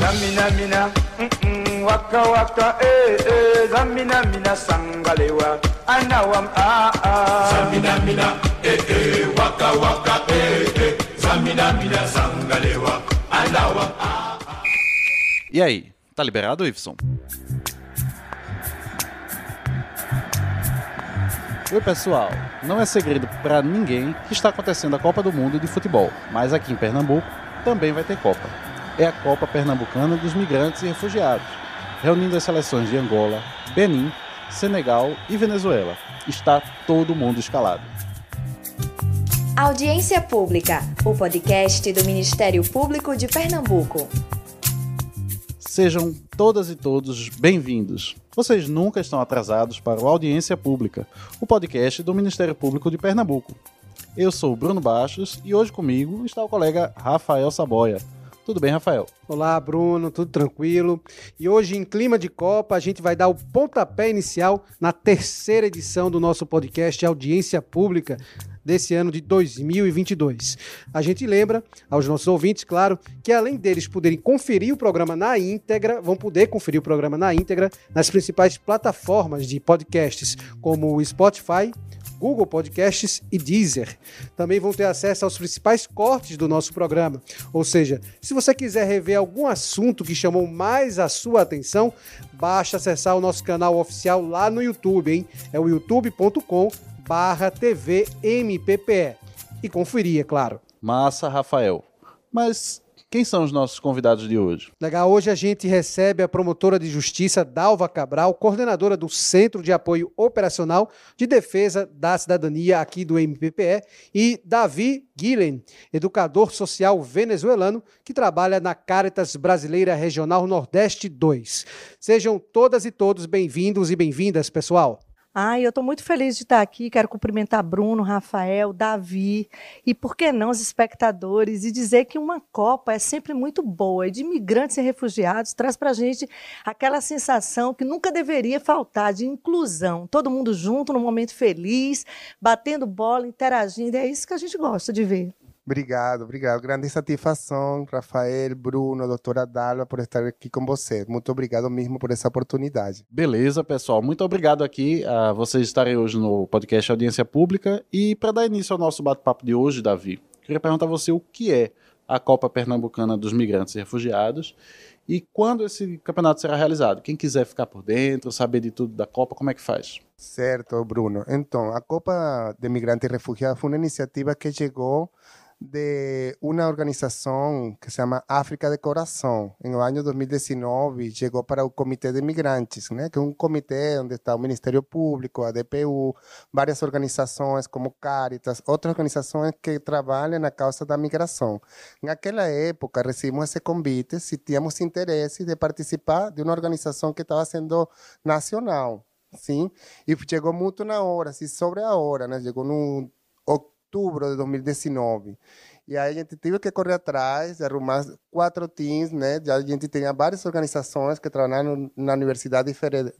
Zamina mina, mm-mm, waka waka, eh eh. Zamina mina sangalewa, anawam ah ah. Zamina mina, eh eh, waka waka, eh eh. Zamina mina sangalewa, anawam ah ah. E aí, tá liberado, Iveson? Oi, pessoal. Não é segredo para ninguém que está acontecendo a Copa do Mundo de Futebol, mas aqui em Pernambuco também vai ter Copa. É a Copa Pernambucana dos Migrantes e Refugiados, reunindo as seleções de Angola, Benin, Senegal e Venezuela. Está todo mundo escalado. Audiência Pública, o podcast do Ministério Público de Pernambuco. Sejam todas e todos bem-vindos. Vocês nunca estão atrasados para o Audiência Pública, o podcast do Ministério Público de Pernambuco. Eu sou Bruno Baixos e hoje comigo está o colega Rafael Saboia. Tudo bem, Rafael? Olá, Bruno, tudo tranquilo? E hoje, em clima de Copa, a gente vai dar o pontapé inicial na terceira edição do nosso podcast Audiência Pública desse ano de 2022. A gente lembra aos nossos ouvintes, claro, que além deles poderem conferir o programa na íntegra, vão poder conferir o programa na íntegra nas principais plataformas de podcasts, como o Spotify, Google Podcasts e Deezer. Também vão ter acesso aos principais cortes do nosso programa. Ou seja, se você quiser rever algum assunto que chamou mais a sua atenção, basta acessar o nosso canal oficial lá no YouTube, hein? É o youtube.com barra. E conferir, é claro. Massa, Rafael. Mas quem são os nossos convidados de hoje? Legal, hoje a gente recebe a promotora de justiça Dalva Cabral, coordenadora do Centro de Apoio Operacional de Defesa da Cidadania aqui do MPPE, e Davi Guilhem, educador social venezuelano que trabalha na Caritas Brasileira Regional Nordeste 2. Sejam todas e todos bem-vindos e bem-vindas, pessoal. Ai, eu estou muito feliz de estar aqui. Quero cumprimentar Bruno, Rafael, Davi e, por que não, os espectadores e dizer que uma Copa é sempre muito boa e de imigrantes e refugiados traz para a gente aquela sensação que nunca deveria faltar de inclusão. Todo mundo junto, num momento feliz, batendo bola, interagindo. É isso que a gente gosta de ver. Obrigado, obrigado. Grande satisfação, Rafael, Bruno, doutora Dalva, por estar aqui com você. Muito obrigado mesmo por essa oportunidade. Beleza, pessoal. Muito obrigado aqui a vocês estarem hoje no podcast Audiência Pública. E para dar início ao nosso bate-papo de hoje, Davi, queria perguntar a você o que é a Copa Pernambucana dos Migrantes e Refugiados e quando esse campeonato será realizado. Quem quiser ficar por dentro, saber de tudo da Copa, como é que faz? Certo, Bruno. Então, a Copa de Migrantes e Refugiados foi uma iniciativa que chegou de una organización que se llama África de Corazón. En el año 2019 llegó para un comité de migrantes, que es un comité donde está el Ministerio Público, ADPU, varias organizaciones como Caritas, otras organizaciones que trabajan a causa de la migración. En aquella época recibimos ese convite si teníamos interés de participar de una organización que estaba siendo nacional. Sim, e chegou muito na hora, assim, sobre a hora, né? Chegou no outubro de 2019. E aí a gente teve que correr atrás, arrumar quatro teams, né? Já a gente tinha várias organizações que trabalhavam na Universidade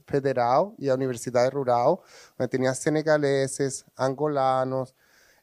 Federal e a Universidade Rural, onde tinha senegaleses, angolanos,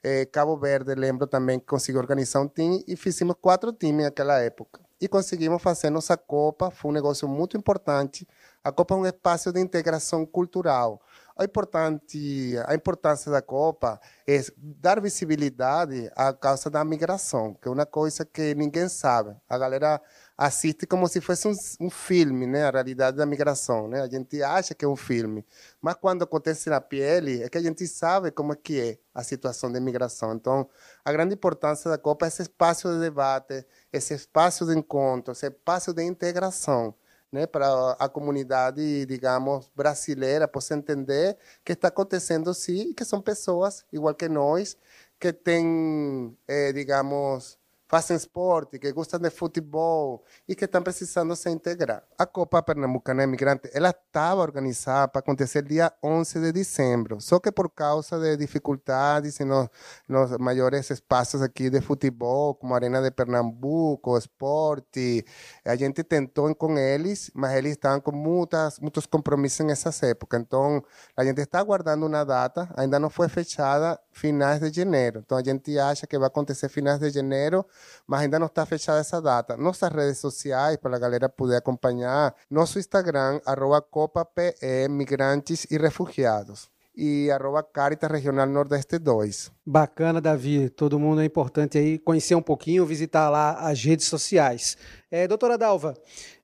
eh, Cabo Verde, lembro também que consegui organizar um time e fizemos quatro times naquela época. E conseguimos fazer nossa Copa, foi um negócio muito importante. A Copa é um espaço de integração cultural a, importante, a importância da Copa é dar visibilidade à causa da migração, que é uma coisa que ninguém sabe. A galera assiste como se fosse um, um, filme, né? A realidade da migração, né? A gente acha que é um filme, mas quando acontece na pele é que a gente sabe como é que é a situação de migração. Então, a grande importância da Copa é esse espaço de debate, esse espaço de encontro, esse espaço de integração né, para a comunidade, digamos, brasileira possa entender que está acontecendo sim, que são pessoas igual que nós, que têm, eh, digamos, fazem esporte, que gostam de futebol e que estão precisando se integrar. A Copa Pernambucana Imigrante, ela estava organizada para acontecer dia 11 de dezembro, só que por causa de dificuldades nos, nos maiores espaços aqui de futebol, como Arena de Pernambuco, esporte, a gente tentou com eles, mas eles estavam com muitas, muitos compromissos nessas épocas. Então, a gente está aguardando uma data, ainda não foi fechada, finais de janeiro. Então, a gente acha que vai acontecer finais de janeiro, mas ainda não está fechada essa data. Nossas redes sociais, para a galera poder acompanhar, nosso Instagram, arroba Copa PE, Migrantes e Refugiados e arroba Caritas Regional Nordeste 2. Bacana, Davi. Todo mundo é importante aí conhecer um pouquinho, visitar lá as redes sociais. É, doutora Dalva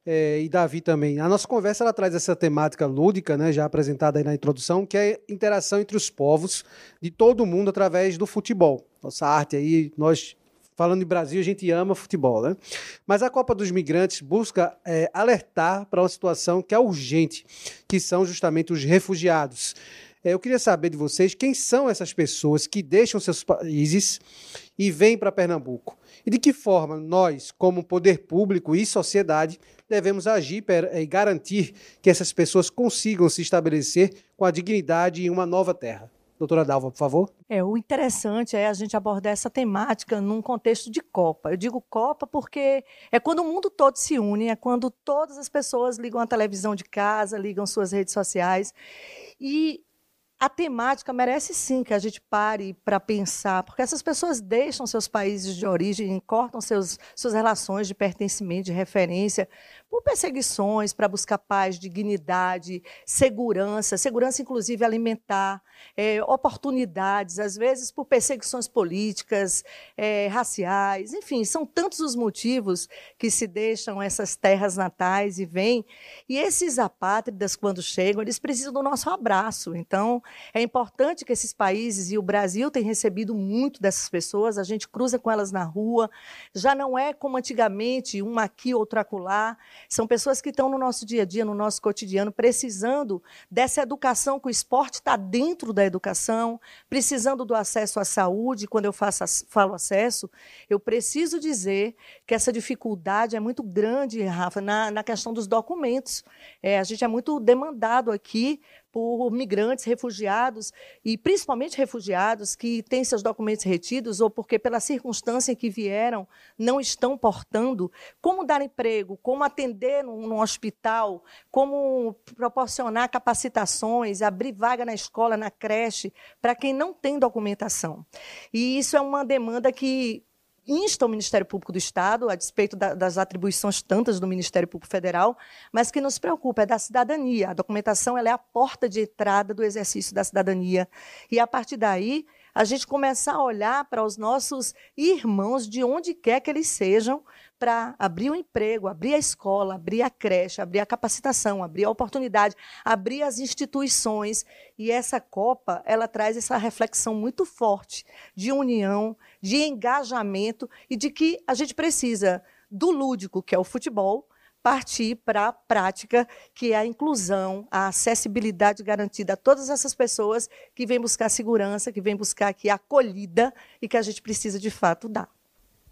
é, e Davi também, a nossa conversa ela traz essa temática lúdica, né, já apresentada aí na introdução, que é interação entre os povos de todo mundo através do futebol. Nossa arte aí, nós falando em Brasil, a gente ama futebol, né? Mas a Copa dos Migrantes busca é, alertar para uma situação que é urgente, que são justamente os refugiados. É, eu queria saber de vocês quem são essas pessoas que deixam seus países e vêm para Pernambuco. E de que forma nós, como poder público e sociedade, devemos agir e garantir que essas pessoas consigam se estabelecer com a dignidade em uma nova terra. Doutora Dalva, por favor. É, o interessante é a gente abordar essa temática num contexto de Copa. Eu digo Copa porque é quando o mundo todo se une, é quando todas as pessoas ligam a televisão de casa, ligam suas redes sociais. E a temática merece sim que a gente pare para pensar, porque essas pessoas deixam seus países de origem, cortam seus, suas relações de pertencimento, de referência, por perseguições, para buscar paz, dignidade, segurança, segurança inclusive alimentar, é, oportunidades, às vezes por perseguições políticas, é, raciais, enfim, são tantos os motivos que se deixam essas terras natais e vêm. E esses apátridas, quando chegam, eles precisam do nosso abraço. Então, é importante que esses países, e o Brasil tem recebido muito dessas pessoas, a gente cruza com elas na rua, já não é como antigamente, um aqui, outro acolá. São pessoas que estão no nosso dia a dia, no nosso cotidiano, precisando dessa educação, que o esporte está dentro da educação, precisando do acesso à saúde. Quando eu faço, falo acesso, eu preciso dizer que essa dificuldade é muito grande, Rafa, na, na questão dos documentos. É, a gente é muito demandado aqui por migrantes, refugiados, e principalmente refugiados que têm seus documentos retidos ou porque, pela circunstância em que vieram, não estão portando. Como dar emprego, como atender num, num hospital, como proporcionar capacitações, abrir vaga na escola, na creche, para quem não tem documentação. E isso é uma demanda que insta o Ministério Público do Estado, a despeito da, das atribuições tantas do Ministério Público Federal, mas que nos preocupa é da cidadania. A documentação é a porta de entrada do exercício da cidadania. E, a partir daí, a gente começar a olhar para os nossos irmãos, de onde quer que eles sejam, para abrir o emprego, abrir a escola, abrir a creche, abrir a capacitação, abrir a oportunidade, abrir as instituições. E essa Copa, ela traz essa reflexão muito forte de união, de engajamento e de que a gente precisa do lúdico, que é o futebol, partir para a prática, que é a inclusão, a acessibilidade garantida a todas essas pessoas que vêm buscar segurança, que vêm buscar aqui acolhida e que a gente precisa de fato dar.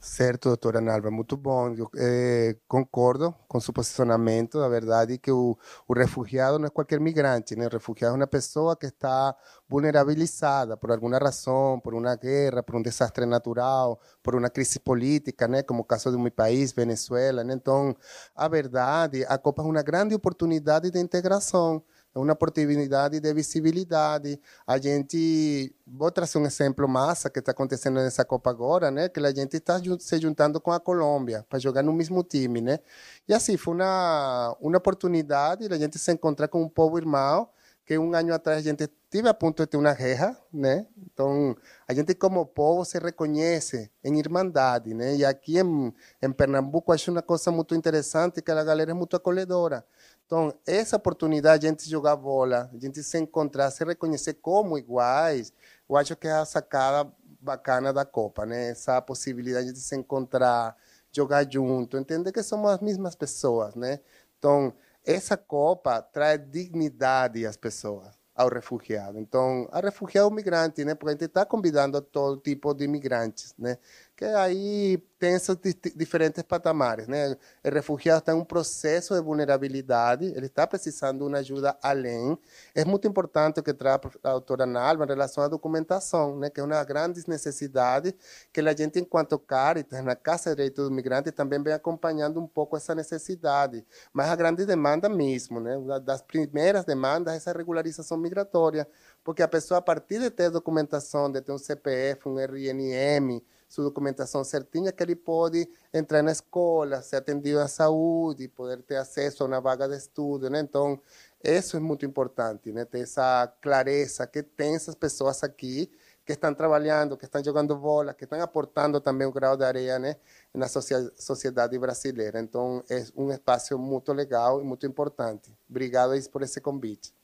Certo, doutora Nalva, muito bom. Eu eh, concordo com seu posicionamento. A verdade é que o, o, refugiado não é qualquer migrante, né? O refugiado é uma pessoa que está vulnerabilizada por alguma razão, por uma guerra, por um desastre natural, por uma crise política, né? Como o caso do meu país, Venezuela. Né? Então, a verdade, a Copa é uma grande oportunidade de integração é uma oportunidade de visibilidade. A gente, vou trazer um exemplo massa que está acontecendo nessa Copa agora, né? Que a gente está se juntando com a Colômbia para jogar no mesmo time, né? E assim, foi uma, uma oportunidade de a gente se encontrar com um povo irmão que um ano atrás a gente esteve a ponto de ter uma guerra, né? Então, a gente como povo se reconhece em irmandade, né? E aqui em, em Pernambuco acho uma coisa muito interessante que a galera é muito acolhedora. Então, essa oportunidade de a gente jogar bola, a gente se encontrar, se reconhecer como iguais, eu acho que é a sacada bacana da Copa, né? Essa possibilidade de se encontrar, jogar junto, entender que somos as mesmas pessoas, né? Então, essa Copa traz dignidade às pessoas ao refugiado. Então, a refugiado migrante, né? Porque a gente está convidando todo tipo de imigrantes, né? Que aí tem esses diferentes patamares, né? O refugiado está em um processo de vulnerabilidade, ele está precisando de uma ajuda além. É muito importante o que traz a doutora Nalva em relação à documentação, né? Que é uma grande necessidade que a gente, enquanto Caritas, na Casa de Direitos do Migrante, também vem acompanhando um pouco essa necessidade. Mas a grande demanda mesmo, né? Das primeiras demandas é essa regularização migratória, porque a pessoa, a partir de ter documentação, de ter um CPF, um RNM, sua documentação certinha, que ele pode entrar na escola, ser atendido à saúde, poder ter acesso a uma vaga de estudo, né? Então, isso é muito importante, né? Ter essa clareza que tem essas pessoas aqui que estão trabalhando, que estão jogando bola, que estão aportando também um grau de areia né, na sociedade brasileira. Então, é um espaço muito legal e muito importante. Obrigado por esse convite.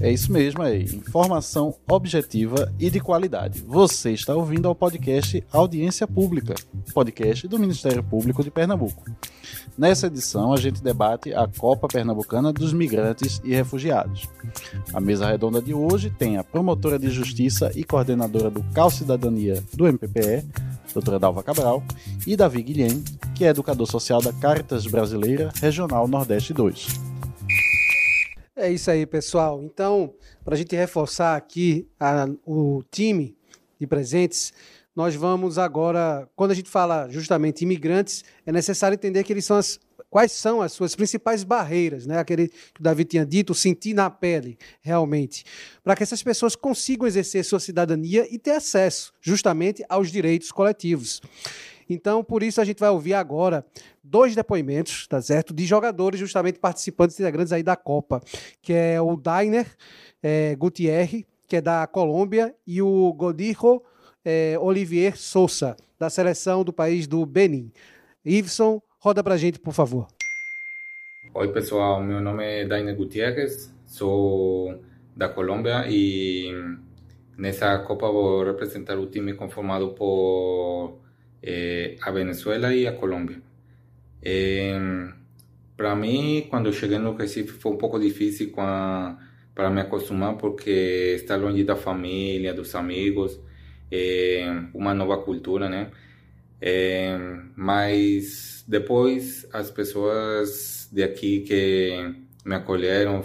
É isso mesmo aí, informação objetiva e de qualidade. Você está ouvindo ao podcast Audiência Pública, podcast do Ministério Público de Pernambuco. Nessa edição, a gente debate a Copa Pernambucana dos Migrantes e Refugiados. A mesa redonda de hoje tem a promotora de Justiça e coordenadora do Cal Cidadania do MPPE, doutora Dalva Cabral, e Davi Guilhem, que é educador social da Caritas Brasileira Regional Nordeste 2. É isso aí, pessoal. Então, para a gente reforçar aqui a, o time de presentes, nós vamos agora, quando a gente fala justamente imigrantes, é necessário entender que eles são as, quais são as suas principais barreiras, né? Aquele que o Davi tinha dito, sentir na pele, realmente, para que essas pessoas consigam exercer sua cidadania e ter acesso justamente aos direitos coletivos. Então, por isso, a gente vai ouvir agora dois depoimentos, tá certo? De jogadores justamente participantes integrantes aí da Copa, que é o Dainer é, que é da Colômbia, e o Godijo é, Olivier Souza, da seleção do país do Benin. Iveson, roda pra gente, por favor. Oi, pessoal. Meu nome é Dainer Gutierrez, sou da Colômbia e nessa Copa vou representar o time conformado por eh, a Venezuela y a Colombia. Eh, para mí, cuando llegué en Recife fue un pouco difícil para me acostumar porque estar longe da família, dos amigos, eh, uma nova cultura, né? Eh, mas depois as pessoas de aqui que me acolheram,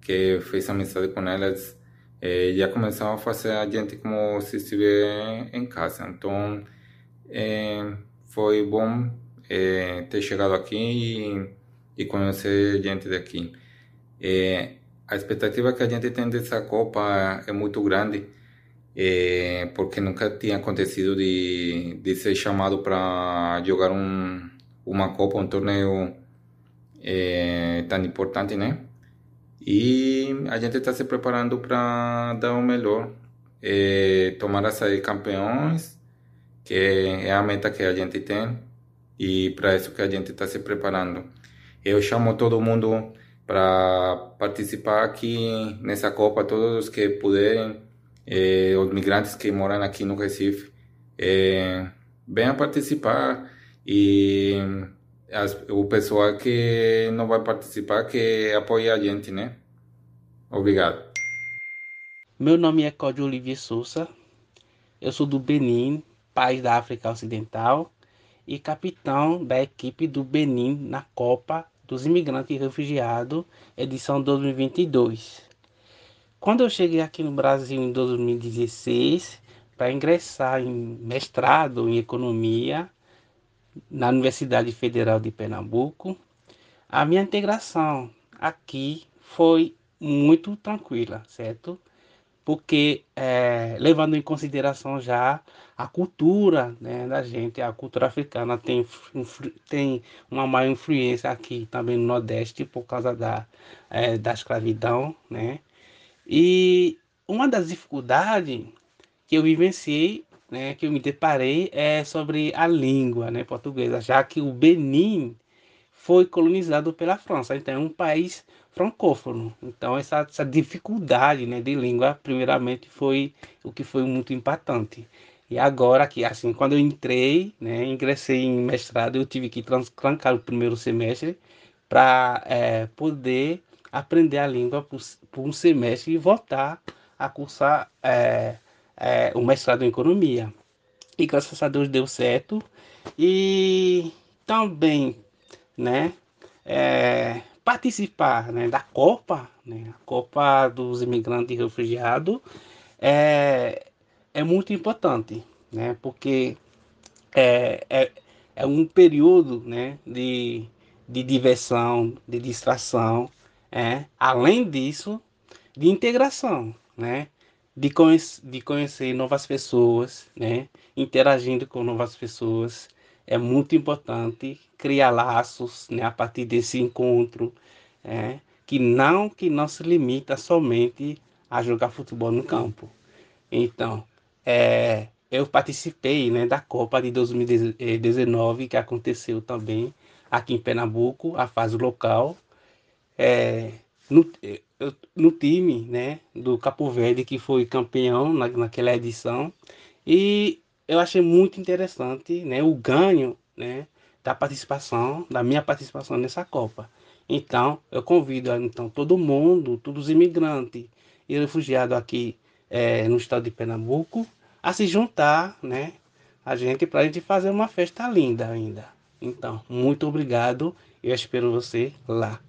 que fez amizade com elas, eh, já começaram a fazer a gente como se estivesse em casa. Então, é, foi bom é, ter chegado aqui e, e, conhecer gente daqui. É, a expectativa que a gente tem dessa Copa é muito grande, é, porque nunca tinha acontecido de, de ser chamado para jogar um, uma Copa, um torneio é, tão importante, né? E a gente está se preparando para dar o melhor, é, tomar a sair campeões que é a meta que a gente tem e para isso que a gente está se preparando. Eu chamo todo mundo para participar aqui nessa Copa, todos os que puderem, eh, os migrantes que moram aqui no Recife, eh, venham participar e as, o pessoal que não vai participar que apoie a gente, né? Obrigado. Meu nome é Códio Olivier Souza, eu sou do Benin, país da África Ocidental e capitão da equipe do Benin na Copa dos Imigrantes e Refugiados, edição 2022. Quando eu cheguei aqui no Brasil em 2016 para ingressar em mestrado em economia na Universidade Federal de Pernambuco, a minha integração aqui foi muito tranquila, certo? Porque é, levando em consideração já a cultura né, da gente, a cultura africana tem, tem uma maior influência aqui também no Nordeste por causa da, é, da escravidão, né? E uma das dificuldades que eu vivenciei, né, que eu me deparei, é sobre a língua né, portuguesa, já que o Benin foi colonizado pela França, então é um país francófono. Então essa, essa dificuldade né, de língua, primeiramente, foi o que foi muito impactante. E agora que assim, quando eu entrei, né, ingressei em mestrado, eu tive que trancar o primeiro semestre para é, poder aprender a língua por, por, um semestre e voltar a cursar é, é, o mestrado em economia. E graças a Deus deu certo. E também, né, é, participar né, da Copa, né, a Copa dos Imigrantes e Refugiados, é, é muito importante, né, porque é, é, é um período né, de, de diversão, de distração, é, além disso, de integração, né, de, conhece, de conhecer novas pessoas, né? interagindo com novas pessoas. É muito importante criar laços né? a partir desse encontro, é? que não que não se limita somente a jogar futebol no campo. Então, é, eu participei né, da Copa de 2019 que aconteceu também aqui em Pernambuco, a fase local. É, no, no time né, do Capo Verde, que foi campeão na, naquela edição. E eu achei muito interessante né, o ganho né, da participação, da minha participação nessa Copa. Então, eu convido então, todo mundo, todos os imigrantes e refugiados aqui é, no estado de Pernambuco, a se juntar, né? A gente para a gente fazer uma festa linda ainda. Então, muito obrigado. Eu espero você lá.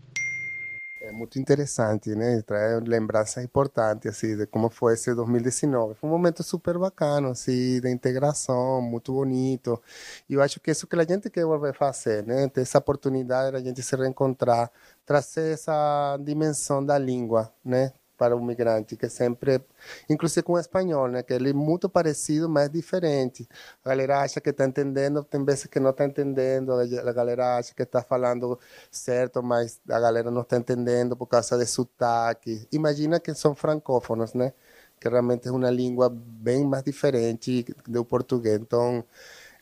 É muito interessante, né? Traz lembranças importantes, assim, de como foi esse 2019. Foi um momento super bacana, assim, de integração, muito bonito. E eu acho que isso que a gente quer volver a fazer, né? Ter essa oportunidade de a gente se reencontrar, trazer essa dimensão da língua, né? Para o migrante, que sempre, inclusive com o espanhol, né, que ele é muito parecido, mas diferente. A galera acha que está entendendo, tem vezes que não está entendendo, a galera acha que está falando certo, mas a galera não está entendendo por causa de sotaque. Imagina que são francófonos, né, que realmente é uma língua bem mais diferente do português. Então,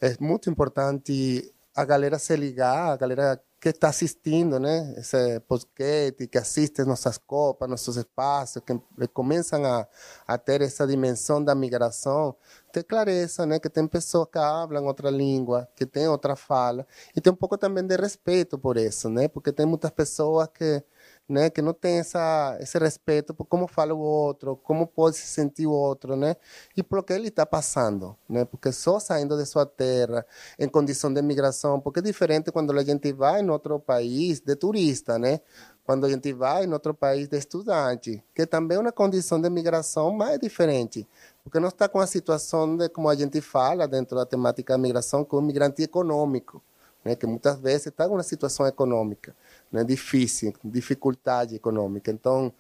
é muito importante a galera se ligar, a galera que está assistindo, né, esse podcast, que assiste nossas copas, nossos espaços, que começam a, a ter essa dimensão da migração, ter clareza, né, que tem pessoas que falam outra língua, que tem outra fala, e tem um pouco também de respeito por isso, né, porque tem muitas pessoas que né? Que não tem essa, esse respeito por como fala o outro, como pode se sentir o outro, né? E por que ele está passando, né? Porque só saindo de sua terra, em condição de migração, porque é diferente quando a gente vai em outro país de turista, né? Quando a gente vai em outro país de estudante, que também é uma condição de migração mais diferente, porque não está com a situação de como a gente fala dentro da temática da migração, com o migrante econômico, né? Que muitas vezes está em uma situação econômica né, difícil, dificuldade econômica. Então,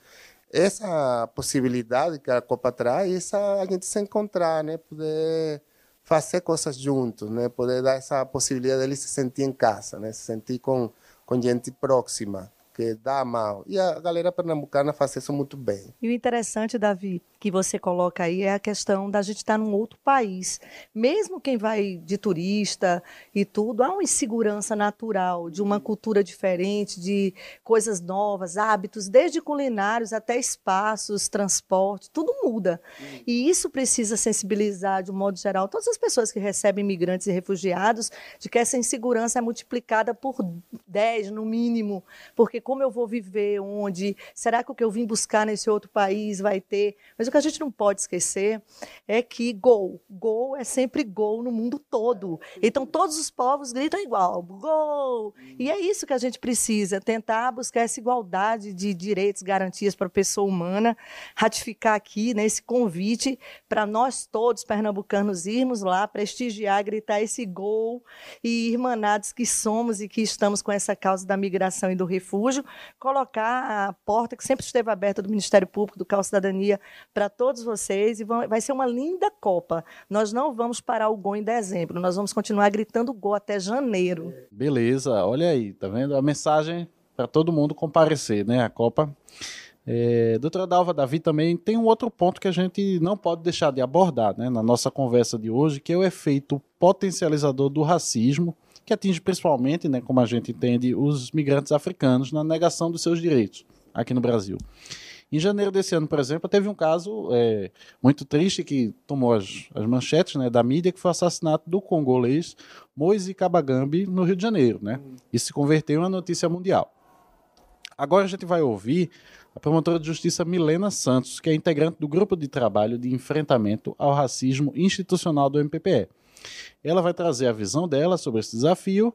essa possibilidade que a Copa traz, essa a gente se encontrar, né, poder fazer coisas juntos, né, poder dar essa possibilidade dele se sentir em casa, né, se sentir com com gente próxima, que dá mal. E a galera pernambucana faz isso muito bem. E o interessante, Davi, que você coloca aí é a questão da gente estar num outro país. Mesmo quem vai de turista e tudo, há uma insegurança natural de uma cultura diferente, de coisas novas, hábitos, desde culinários até espaços, transporte, tudo muda. E isso precisa sensibilizar, de um modo geral, todas as pessoas que recebem imigrantes e refugiados, de que essa insegurança é multiplicada por 10, no mínimo, porque como eu vou viver, onde, será que o que eu vim buscar nesse outro país vai ter? Mas o que a gente não pode esquecer é que gol, gol é sempre gol no mundo todo. Então todos os povos gritam igual, gol. E é isso que a gente precisa, tentar buscar essa igualdade de direitos, garantias para a pessoa humana, ratificar aqui né, convite para nós todos pernambucanos irmos lá prestigiar, gritar esse gol e irmanados que somos e que estamos com essa causa da migração e do refúgio colocar a porta que sempre esteve aberta do Ministério Público, do Cal Cidadania, para todos vocês. E vai ser uma linda Copa. Nós não vamos parar o gol em dezembro, nós vamos continuar gritando gol até janeiro. Beleza, olha aí, tá vendo? A mensagem para todo mundo comparecer, né? A Copa. É, doutora Dalva Davi também tem um outro ponto que a gente não pode deixar de abordar né, na nossa conversa de hoje, que é o efeito potencializador do racismo que atinge principalmente, né, como a gente entende, os migrantes africanos na negação dos seus direitos aqui no Brasil. Em janeiro desse ano, por exemplo, teve um caso é, muito triste que tomou as, as manchetes né, da mídia, que foi o assassinato do congolês Moise Kabagambi no Rio de Janeiro. Né? Isso se converteu em uma notícia mundial. Agora a gente vai ouvir a promotora de justiça Milena Santos, que é integrante do grupo de trabalho de enfrentamento ao racismo institucional do MPPE. Ela vai trazer a visão dela sobre esse desafio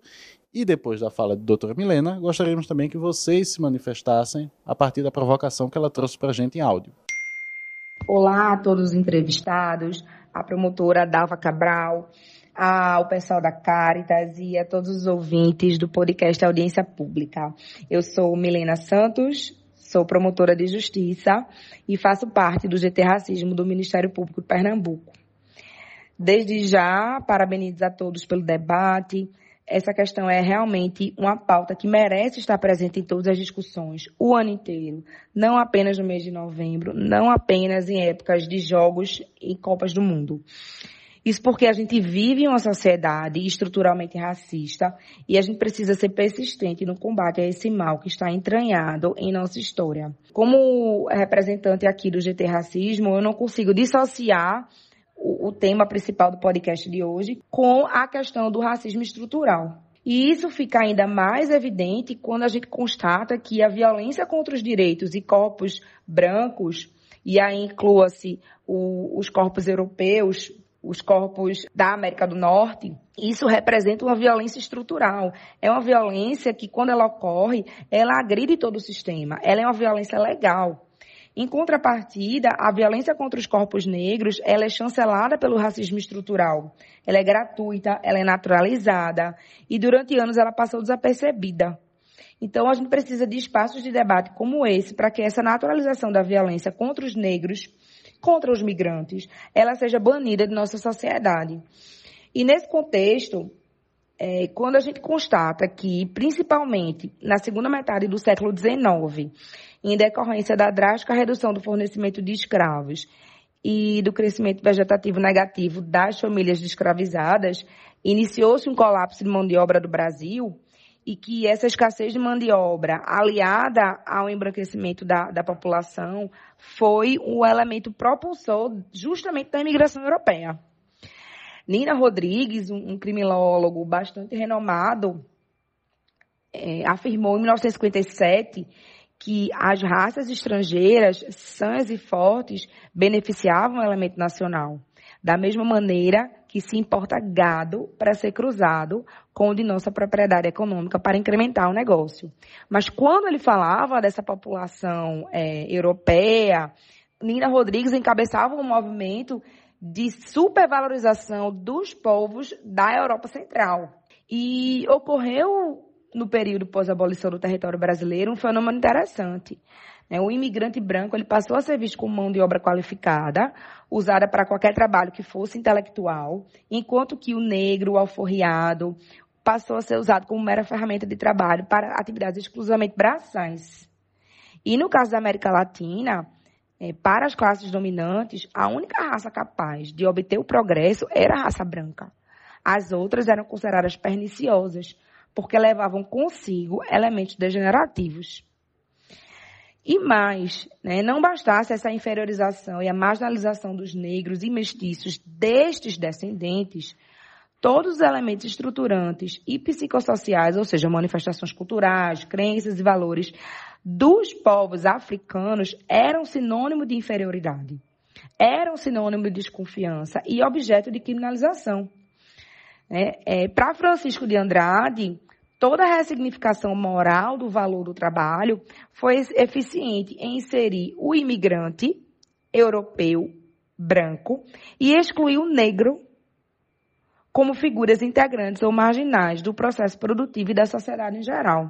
e depois da fala de doutora Milena, gostaríamos também que vocês se manifestassem a partir da provocação que ela trouxe para a gente em áudio. Olá a todos os entrevistados, a promotora Dalva Cabral, ao pessoal da Caritas e a todos os ouvintes do podcast Audiência Pública. Eu sou Milena Santos, sou promotora de justiça e faço parte do GT Racismo do Ministério Público de Pernambuco. Desde já, parabenizo a todos pelo debate. Essa questão é realmente uma pauta que merece estar presente em todas as discussões, o ano inteiro, não apenas no mês de novembro, não apenas em épocas de jogos e Copas do Mundo. Isso porque a gente vive em uma sociedade estruturalmente racista e a gente precisa ser persistente no combate a esse mal que está entranhado em nossa história. Como representante aqui do GT Racismo, eu não consigo dissociar o, o tema principal do podcast de hoje com a questão do racismo estrutural. E isso fica ainda mais evidente quando a gente constata que a violência contra os direitos e corpos brancos, e aí inclua-se os corpos europeus, os corpos da América do Norte, isso representa uma violência estrutural. É uma violência que, quando ela ocorre, ela agride todo o sistema. Ela é uma violência legal. Em contrapartida, a violência contra os corpos negros, ela é chancelada pelo racismo estrutural. Ela é gratuita, ela é naturalizada e durante anos ela passou desapercebida. Então a gente precisa de espaços de debate como esse para que essa naturalização da violência contra os negros contra os migrantes, ela seja banida de nossa sociedade. E nesse contexto, é, quando a gente constata que, principalmente na segunda metade do século XIX, em decorrência da drástica redução do fornecimento de escravos e do crescimento vegetativo negativo das famílias escravizadas, iniciou-se um colapso de mão de obra do Brasil e que essa escassez de mão de obra, aliada ao embranquecimento da, da população, foi o elemento propulsor justamente da imigração europeia. Nina Rodrigues, um, um criminólogo bastante renomado, é, afirmou em 1957 que as raças estrangeiras, sãs e fortes, beneficiavam o elemento nacional. Da mesma maneira que se importa gado para ser cruzado com o de nossa propriedade econômica para incrementar o negócio. Mas quando ele falava dessa população é, europeia, Nina Rodrigues encabeçava um movimento de supervalorização dos povos da Europa Central. E ocorreu no período pós-abolição do território brasileiro um fenômeno interessante. Né? O imigrante branco ele passou a ser visto como mão de obra qualificada, usada para qualquer trabalho que fosse intelectual, enquanto que o negro, o alforriado, passou a ser usado como mera ferramenta de trabalho para atividades exclusivamente braçais. E no caso da América Latina, é, para as classes dominantes, a única raça capaz de obter o progresso era a raça branca. As outras eram consideradas perniciosas, porque levavam consigo elementos degenerativos. E mais, né, não bastasse essa inferiorização e a marginalização dos negros e mestiços destes descendentes, todos os elementos estruturantes e psicossociais, ou seja, manifestações culturais, crenças e valores dos povos africanos eram sinônimo de inferioridade, eram sinônimo de desconfiança e objeto de criminalização. É, é, Para Francisco de Andrade, toda a ressignificação moral do valor do trabalho foi eficiente em inserir o imigrante europeu branco e excluir o negro como figuras integrantes ou marginais do processo produtivo e da sociedade em geral.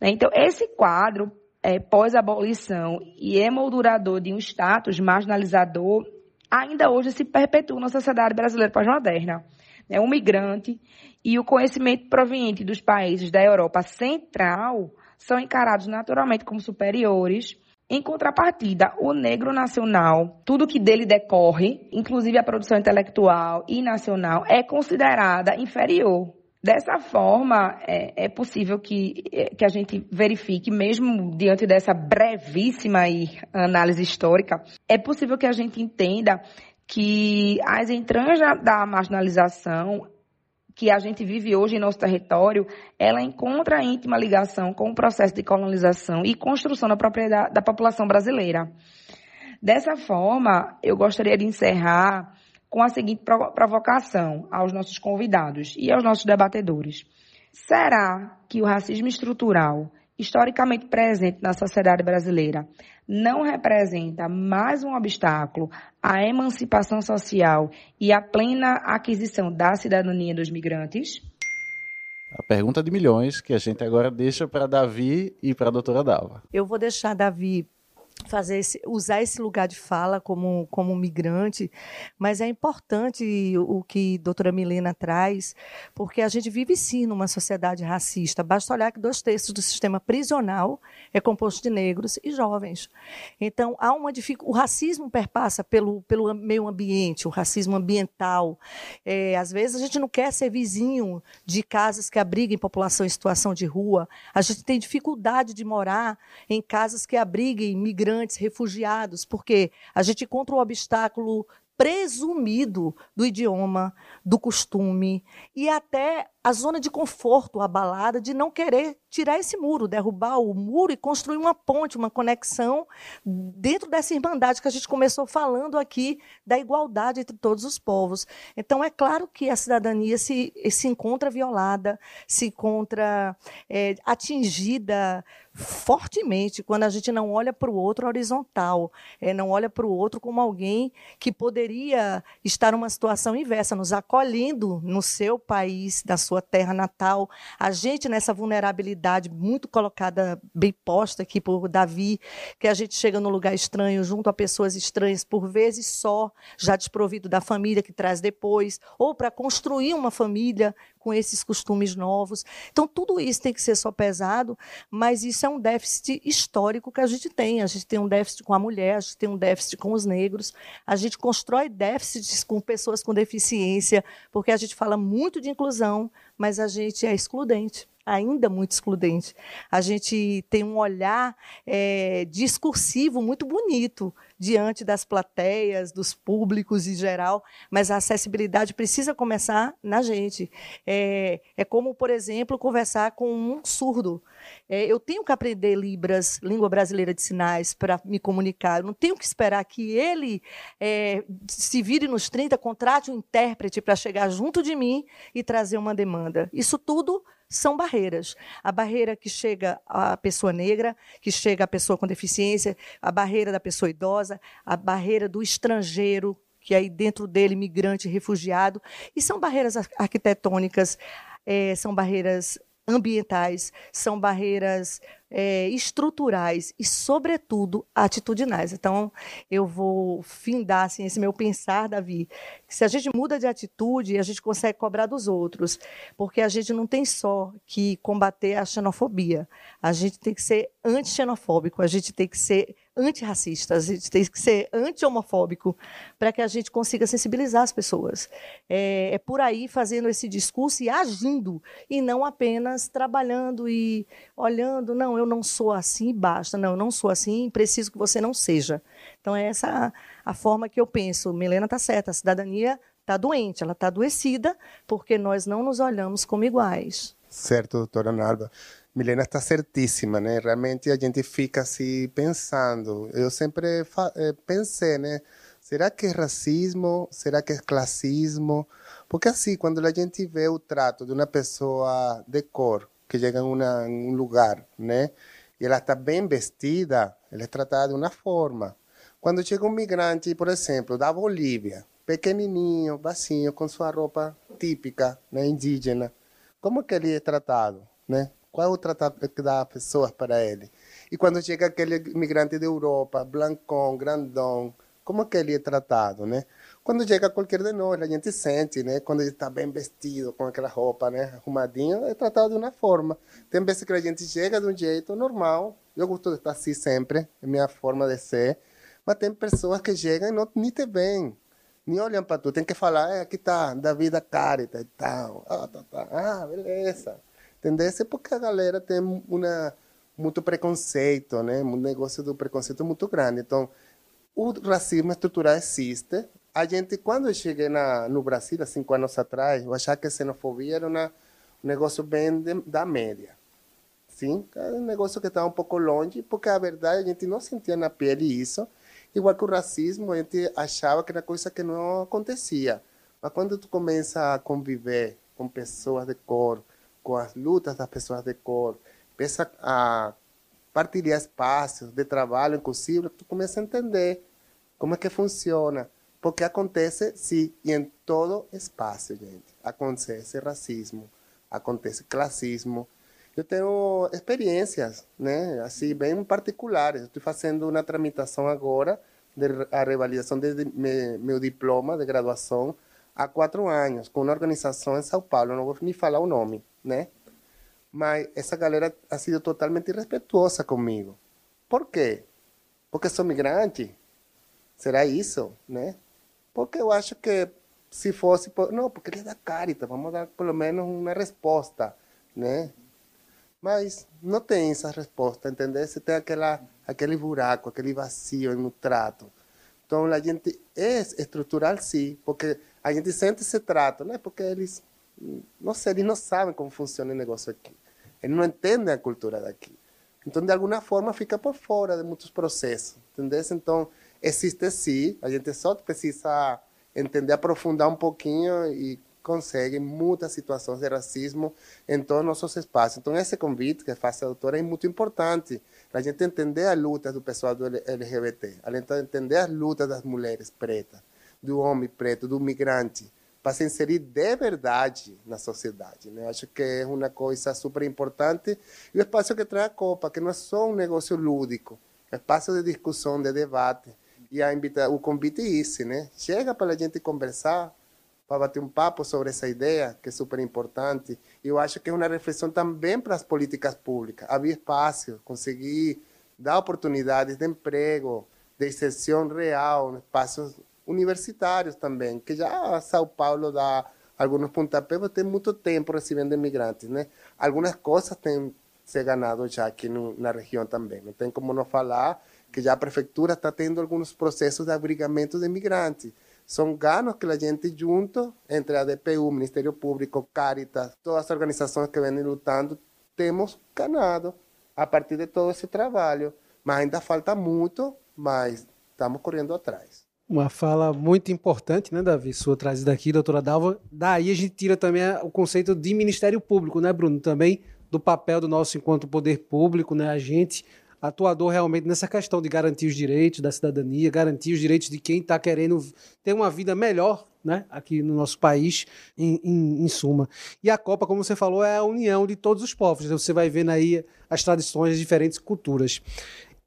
Né? Então, esse quadro é, pós-abolição e emoldurador de um status marginalizador ainda hoje se perpetua na sociedade brasileira pós-moderna. Né? O migrante e o conhecimento proveniente dos países da Europa Central são encarados naturalmente como superiores. Em contrapartida, o negro nacional, tudo que dele decorre, inclusive a produção intelectual e nacional, é considerada inferior. Dessa forma, é, é possível que, é, que a gente verifique, mesmo diante dessa brevíssima análise histórica, é possível que a gente entenda que as entranhas da marginalização que a gente vive hoje em nosso território, ela encontra íntima ligação com o processo de colonização e construção da propriedade da população brasileira. Dessa forma, eu gostaria de encerrar com a seguinte provocação aos nossos convidados e aos nossos debatedores. Será que o racismo estrutural, historicamente presente na sociedade brasileira, não representa mais um obstáculo à emancipação social e à plena aquisição da cidadania dos migrantes? A pergunta de milhões que a gente agora deixa para Davi e para a doutora Dalva. Eu vou deixar Davi fazer esse, usar esse lugar de fala como, como migrante, mas é importante o, que a doutora Milena traz, porque a gente vive sim numa sociedade racista. Basta olhar que dois terços do sistema prisional é composto de negros e jovens. Então, há uma dificuldade. O racismo perpassa pelo, pelo meio ambiente, o racismo ambiental. É, às vezes a gente não quer ser vizinho de casas que abriguem população em situação de rua. A gente tem dificuldade de morar em casas que abriguem migrantes migrantes, refugiados, porque a gente encontra o obstáculo presumido do idioma, do costume e até a zona de conforto abalada de não querer tirar esse muro, derrubar o muro e construir uma ponte, uma conexão dentro dessa irmandade que a gente começou falando aqui da igualdade entre todos os povos. Então é claro que a cidadania se, se encontra violada, se encontra é, atingida fortemente quando a gente não olha para o outro horizontal, é, não olha para o outro como alguém que poderia estar numa situação inversa, nos acolhendo no seu país, na sua terra natal. A gente nessa vulnerabilidade muito colocada, bem posta aqui por Davi, que a gente chega num lugar estranho, junto a pessoas estranhas, por vezes só, já desprovido da família que traz depois, ou para construir uma família com esses costumes novos. Então, tudo isso tem que ser só pesado, mas isso é um déficit histórico que a gente tem. A gente tem um déficit com a mulher, a gente tem um déficit com os negros, a gente constrói déficits com pessoas com deficiência, porque a gente fala muito de inclusão, mas a gente é excludente ainda muito excludente. A gente tem um olhar é, discursivo muito bonito diante das plateias, dos públicos em geral, mas a acessibilidade precisa começar na gente. É, é como, por exemplo, conversar com um surdo. É, eu tenho que aprender Libras, língua brasileira de sinais, para me comunicar. Eu não tenho que esperar que ele é, se vire nos 30, contrate um intérprete para chegar junto de mim e trazer uma demanda. Isso tudo são barreiras. A barreira que chega à pessoa negra, que chega à pessoa com deficiência, a barreira da pessoa idosa, a barreira do estrangeiro, que aí dentro dele migrante, refugiado, e são barreiras arquitetônicas, é, são barreiras ambientais, são barreiras é, estruturais e, sobretudo, atitudinais. Então, eu vou findar assim, esse meu pensar, Davi, que se a gente muda de atitude, a gente consegue cobrar dos outros, porque a gente não tem só que combater a xenofobia, a gente tem que ser anti-xenofóbico, a gente tem que ser antirracista, a gente tem que ser anti-homofóbico para que a gente consiga sensibilizar as pessoas. É, é, por aí fazendo esse discurso e agindo, e não apenas trabalhando e olhando, não, eu não sou assim, basta, não, eu não sou assim, preciso que você não seja. Então, é essa a forma que eu penso. Milena está certa, a cidadania está doente, ela está adoecida, porque nós não nos olhamos como iguais. Certo, doutora Nalva. Milena está certíssima, né? Realmente a gente fica assim pensando. Eu sempre eh, pensei, né? Será que é racismo? Será que é classismo? Porque assim, quando a gente vê o trato de uma pessoa de cor que chega em, uma, em um lugar, né? E ela está bem vestida, ela é tratada de uma forma. Quando chega um migrante, por exemplo, da Bolívia, pequenininho, bacinho, com sua roupa típica, né, indígena, como que ele é tratado, né? Qual é o tratamento que dá a pessoas para ele? E quando chega aquele imigrante da Europa, blancão, grandão, como que ele é tratado, né? Quando chega qualquer de nós, a gente sente, né? Quando ele está bem vestido, com aquela roupa, né? Arrumadinho, é tratado de uma forma. Tem vezes que a gente chega de um jeito normal. Eu gosto de estar assim sempre, é minha forma de ser. Mas tem pessoas que chegam e não nem te veem. Nem olham para tu. Tem que falar, é, aqui está, da vida carita e tal. Ah, tá, tá. ah beleza tendência porque a galera tem uma, muito preconceito, né? Um negócio do preconceito muito grande. Então, o racismo estrutural existe. A gente, quando eu cheguei na, no Brasil, há cinco anos atrás, eu achava que a xenofobia era uma, um negócio bem de, da média. Sim, é um negócio que estava um pouco longe, porque a verdade a gente não sentia na pele isso. Igual que o racismo, a gente achava que era coisa que não acontecia. Mas quando tu começa a conviver com pessoas de cor, com as lutas das pessoas de cor, começa a partilhar espaços de trabalho, inclusive, tu começa a entender como é que funciona. Porque acontece, sim, e em todo espaço, gente, acontece racismo. acontece classismo. Eu tenho experiências, né, assim, bem particulares. Estou fazendo uma tramitação agora de a revalidação de meu diploma de graduação há quatro anos, com uma organização em São Paulo, não vou nem falar o nome, né? Mas essa galera ha sido totalmente irrespetuosa comigo. Por quê? Porque sou migrante? Será isso, né? Porque eu acho que se fosse... Não, porque ele é da Caritas, vamos dar pelo menos uma resposta, né? Mas não tem essa resposta, entendeu? Você tem aquela, aquele buraco, aquele vazio no trato. Então, a gente é estrutural, sim, porque a gente sente esse trato, né? Porque eles, não sei, eles não sabem como funciona o negócio aqui. Eles não entendem a cultura daqui. Então, de alguma forma, fica por fora de muitos processos, entendeu? Então, existe sim, a gente só precisa entender, aprofundar um pouquinho e consegue muitas situações de racismo em todos os nossos espaços. Então, esse convite que faz a doutora é muito importante para gente entender as lutas do pessoal LGBT, além de entender as lutas das mulheres pretas, do homem preto, do migrante, para se inserir de verdade na sociedade. Né? Acho que é uma coisa super importante e o espaço que traz a Copa, que não é só um negócio lúdico, é um espaço de discussão, de debate. E a invita, o convite é esse, né? Chega para a gente conversar, para bater um papo sobre essa ideia, que é super importante. E eu acho que é uma reflexão também para as políticas públicas. Abrir espaço, conseguir dar oportunidades de emprego, de inserção real, espaços universitários também, que já São Paulo dá alguns pontapés, tem muito tempo recebendo imigrantes, né? Algumas coisas têm se ganado já aqui no, na região também. Não tem como não falar que já a prefeitura está tendo alguns processos de abrigamento de imigrantes são ganhos que a gente junto, entre a DPU, Ministério Público, Caritas, todas as organizações que vêm lutando, temos ganhado a partir de todo esse trabalho. Mas ainda falta muito, mas estamos correndo atrás. Uma fala muito importante, né, Davi? Sua trazida aqui, doutora Dalva. Daí a gente tira também o conceito de Ministério Público, né, Bruno? Também do papel do nosso enquanto poder público, né? A gente atuador realmente nessa questão de garantir os direitos da cidadania, garantir os direitos de quem está querendo ter uma vida melhor né, aqui no nosso país, em, em, em, suma. E a Copa, como você falou, é a união de todos os povos. Você vai vendo aí as tradições, as diferentes culturas.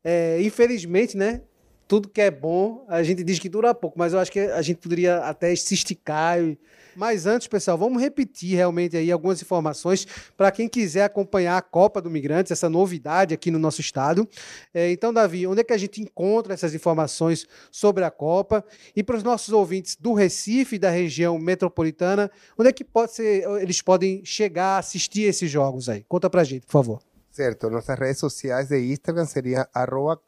É, infelizmente, né, tudo que é bom, a gente diz que dura pouco, mas eu acho que a gente poderia até se esticar mas antes, pessoal, vamos repetir realmente aí algumas informações para quem quiser acompanhar a Copa do Migrantes, essa novidade aqui no nosso estado. É, então, Davi, onde é que a gente encontra essas informações sobre a Copa? E para os nossos ouvintes do Recife da região metropolitana, onde é que pode ser, eles podem chegar a assistir esses jogos aí? Conta para a gente, por favor. Certo, nossas redes sociais de Instagram seria arroba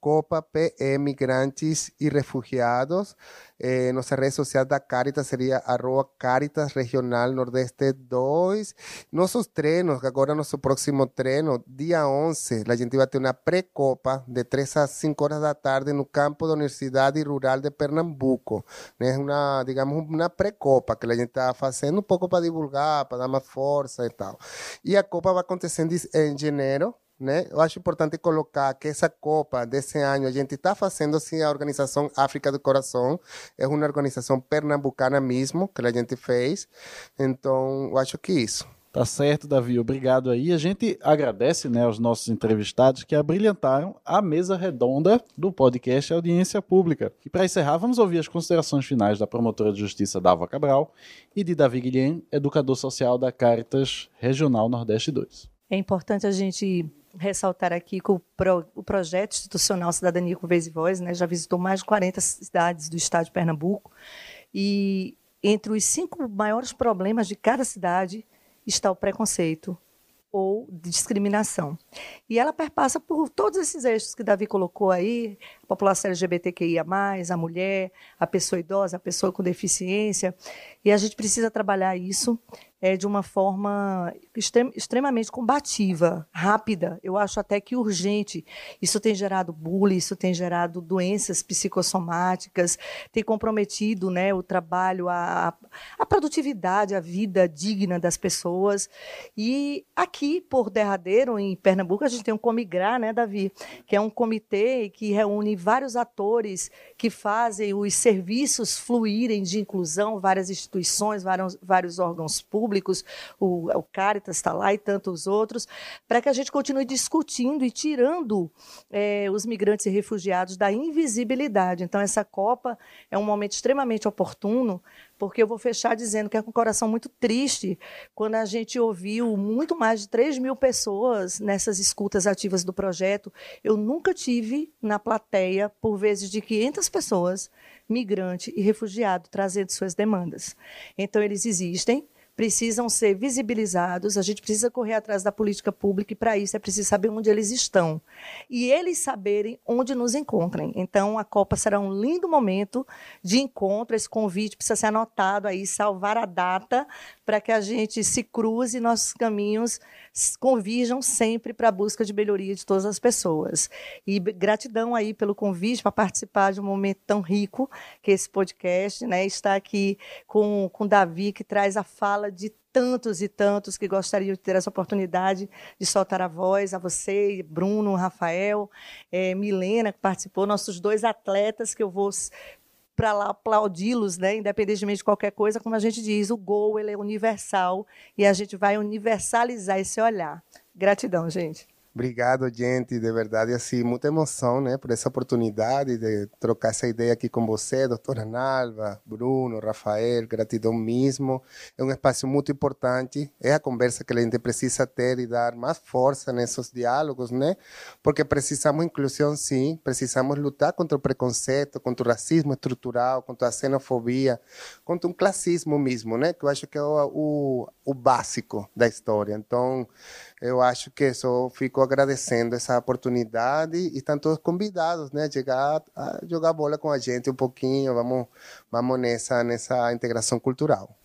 Copa PM Migrantes e Refugiados. Eh, nossa rede social da Caritas seria arroba Caritas Regional Nordeste 2. Nossos treinos, agora nosso próximo treino, dia 11, a gente vai ter uma pré-copa de 3 a 5 horas da tarde no campo da Universidade Rural de Pernambuco. É uma, digamos, uma pré-copa que a gente está fazendo um pouco para divulgar, para dar mais força e tal. E a copa vai acontecer em janeiro, né? Eu acho importante colocar que essa Copa desse ano a gente está fazendo assim a organização África do Coração, é uma organização pernambucana mesmo que a gente fez. Então, eu acho que isso. Tá certo, Davi. Obrigado aí. A gente agradece né, aos nossos entrevistados que abrilhantaram a mesa redonda do podcast Audiência Pública. E para encerrar, vamos ouvir as considerações finais da promotora de justiça Dava Cabral e de Davi Guilhem, educador social da Caritas Regional Nordeste 2. É importante a gente ressaltar aqui que o, pro, o projeto institucional Cidadania com Vez e Voz né, já visitou mais de 40 cidades do estado de Pernambuco e entre os cinco maiores problemas de cada cidade está o preconceito ou discriminação. E ela perpassa por todos esses eixos que Davi colocou aí, a população LGBTQIA+, a mulher, a pessoa idosa, a pessoa com deficiência, e a gente precisa trabalhar isso é, de uma forma extrem, extremamente combativa, rápida, eu acho até que urgente. Isso tem gerado bullying, isso tem gerado doenças psicossomáticas, tem comprometido né, o trabalho, a, a produtividade, a vida digna das pessoas. E aqui, por derradeiro, em Pernambuco, a gente tem um Comigrá, né, Davi? Que é um comitê que reúne vários atores que fazem os serviços fluírem de inclusão, várias instituições, vários, vários órgãos públicos o, o Caritas está lá e tantos outros, para que a gente continue discutindo e tirando é, os migrantes e refugiados da invisibilidade. Então, essa Copa é um momento extremamente oportuno porque eu vou fechar dizendo que é com o coração muito triste quando a gente ouviu muito mais de 3 mil pessoas nessas escutas ativas do projeto. Eu nunca tive na plateia, por vezes, de 500 pessoas, migrante e refugiado, trazendo suas demandas. Então, eles existem precisam ser visibilizados, a gente precisa correr atrás da política pública e para isso é preciso saber onde eles estão. E eles saberem onde nos encontrem. Então a Copa será um lindo momento de encontro, esse convite precisa ser anotado aí, salvar a data para que a gente se cruze nossos caminhos convirjam sempre para a busca de melhoria de todas as pessoas. E gratidão aí pelo convite para participar de um momento tão rico que esse podcast, né? Está aqui com com Davi que traz a fala de tantos e tantos que gostariam de ter essa oportunidade de soltar a voz, a você, Bruno, Rafael, é, Milena, que participou, nossos dois atletas que eu vou para lá aplaudi-los, né? independentemente de qualquer coisa, como a gente diz, o gol ele é universal e a gente vai universalizar esse olhar. Gratidão, gente. Obrigado, gente, de verdade, assim, muita emoção, né, por essa oportunidade de trocar essa ideia aqui com você, doutora Nalva, Bruno, Rafael, gratidão mesmo. É um espaço muito importante, é a conversa que a gente precisa ter e dar mais força nesses diálogos, né, porque precisamos inclusão, sim, precisamos lutar contra o preconceito, contra o racismo estrutural, contra a xenofobia, contra um classismo mesmo, né, que eu acho que é o, o, o básico da história. Então, eu acho que só fico agradecendo essa oportunidade e estão todos convidados, né, a chegar a jogar bola com a gente um pouquinho, vamos, vamos nessa, nessa integração cultural.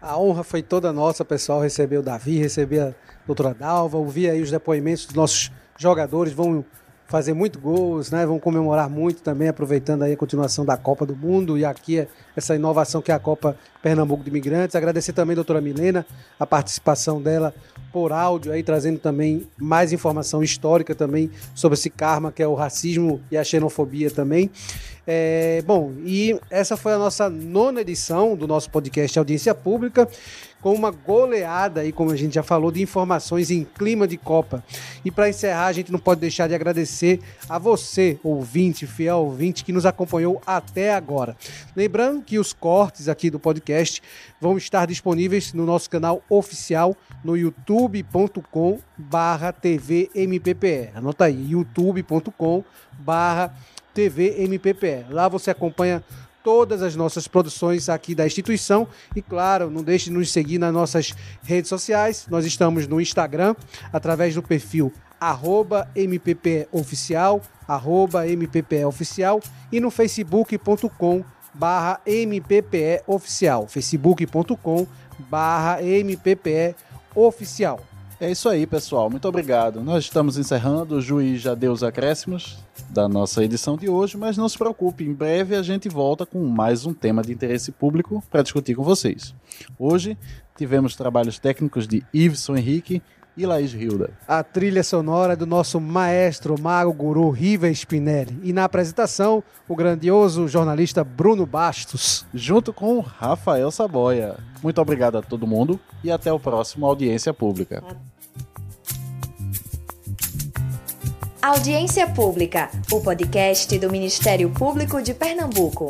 A honra foi toda nossa, pessoal, receber o Davi, receber a doutora Dalva, ouvir aí os depoimentos dos nossos jogadores, vão fazer muito gols, né? Vão comemorar muito também, aproveitando aí a continuação da Copa do Mundo e aqui essa inovação que é a Copa Pernambuco de Imigrantes. Agradecer também a doutora Milena, a participação dela por áudio aí, trazendo também mais informação histórica também sobre esse karma que é o racismo e a xenofobia também. É, bom, e essa foi a nossa nona edição do nosso podcast Audiência Pública com uma goleada aí, como a gente já falou, de informações em clima de Copa. E para encerrar, a gente não pode deixar de agradecer a você, ouvinte, fiel ouvinte, que nos acompanhou até agora. Lembrando que os cortes aqui do podcast vão estar disponíveis no nosso canal oficial no youtube.com barra tvmppe. Anota aí, youtube.com barra tvmppe. Lá você acompanha todas as nossas produções aqui da instituição. E claro, não deixe de nos seguir nas nossas redes sociais. Nós estamos no Instagram, através do perfil arroba mppOficial, arroba mppOficial e no facebook.com barra mppOficial, facebook.com barra mppOficial. É isso aí, pessoal. Muito obrigado. Nós estamos encerrando. O juiz já deu os acréscimos da nossa edição de hoje, mas não se preocupe, em breve a gente volta com mais um tema de interesse público para discutir com vocês. Hoje tivemos trabalhos técnicos de Iveson Henrique e Laís Hilda. A trilha sonora do nosso maestro, mago, guru Riva Spinelli. E na apresentação, o grandioso jornalista Bruno Bastos. Junto com Rafael Saboia. Muito obrigado a todo mundo e até o próximo Audiência Pública. Audiência Pública, o podcast do Ministério Público de Pernambuco.